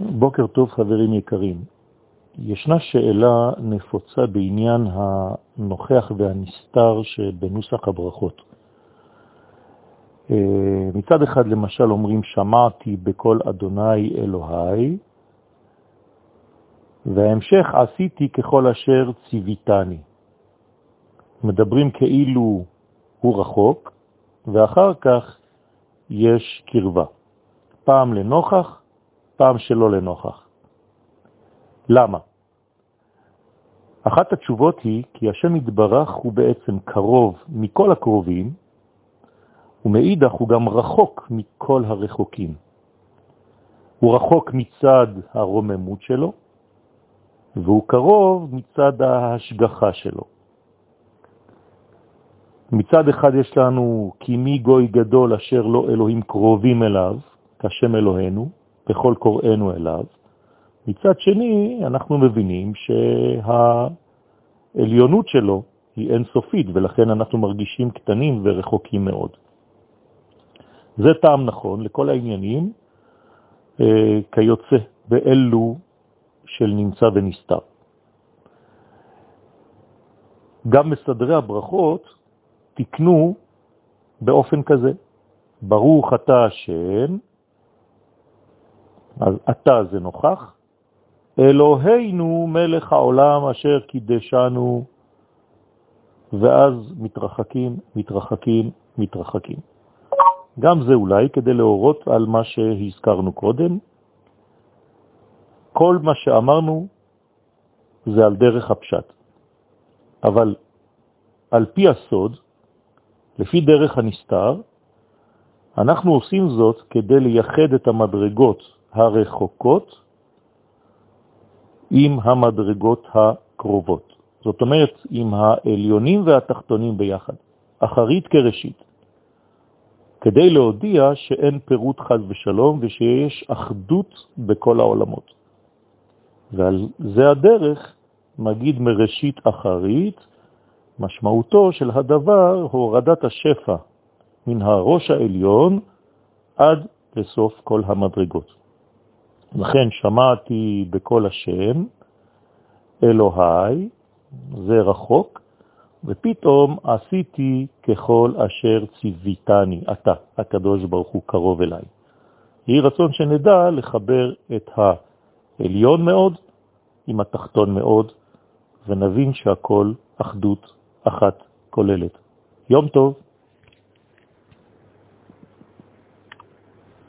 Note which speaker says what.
Speaker 1: בוקר טוב חברים יקרים. ישנה שאלה נפוצה בעניין הנוכח והנסתר שבנוסח הברכות. אה, מצד אחד למשל אומרים שמעתי בכל אדוני אלוהי, וההמשך עשיתי ככל אשר ציוויתני. מדברים כאילו הוא רחוק, ואחר כך יש קרבה. פעם לנוכח, פעם שלא לנוכח. למה? אחת התשובות היא כי השם יתברך הוא בעצם קרוב מכל הקרובים, ומאידך הוא גם רחוק מכל הרחוקים. הוא רחוק מצד הרוממות שלו, והוא קרוב מצד ההשגחה שלו. מצד אחד יש לנו כי מי גוי גדול אשר לא אלוהים קרובים אליו, כשם אלוהינו, בכל קוראינו אליו. מצד שני, אנחנו מבינים שהעליונות שלו היא אינסופית, ולכן אנחנו מרגישים קטנים ורחוקים מאוד. זה טעם נכון לכל העניינים אה, כיוצא באלו של נמצא ונסתר. גם מסדרי הברכות תקנו באופן כזה. ברוך אתה השם, אז אתה זה נוכח, אלוהינו מלך העולם אשר קידשנו, ואז מתרחקים, מתרחקים, מתרחקים. גם זה אולי כדי להורות על מה שהזכרנו קודם. כל מה שאמרנו זה על דרך הפשט. אבל על פי הסוד, לפי דרך הנסתר, אנחנו עושים זאת כדי לייחד את המדרגות הרחוקות עם המדרגות הקרובות. זאת אומרת, עם העליונים והתחתונים ביחד, אחרית כראשית, כדי להודיע שאין פירוט חז ושלום ושיש אחדות בכל העולמות. ועל זה הדרך מגיד מראשית אחרית, משמעותו של הדבר הורדת השפע מן הראש העליון עד לסוף כל המדרגות. לכן שמעתי בכל השם, אלוהי, זה רחוק, ופתאום עשיתי ככל אשר ציוויתני, אתה, הקדוש ברוך הוא קרוב אליי. יהי רצון שנדע לחבר את העליון מאוד עם התחתון מאוד, ונבין שהכל אחדות אחת כוללת. יום טוב.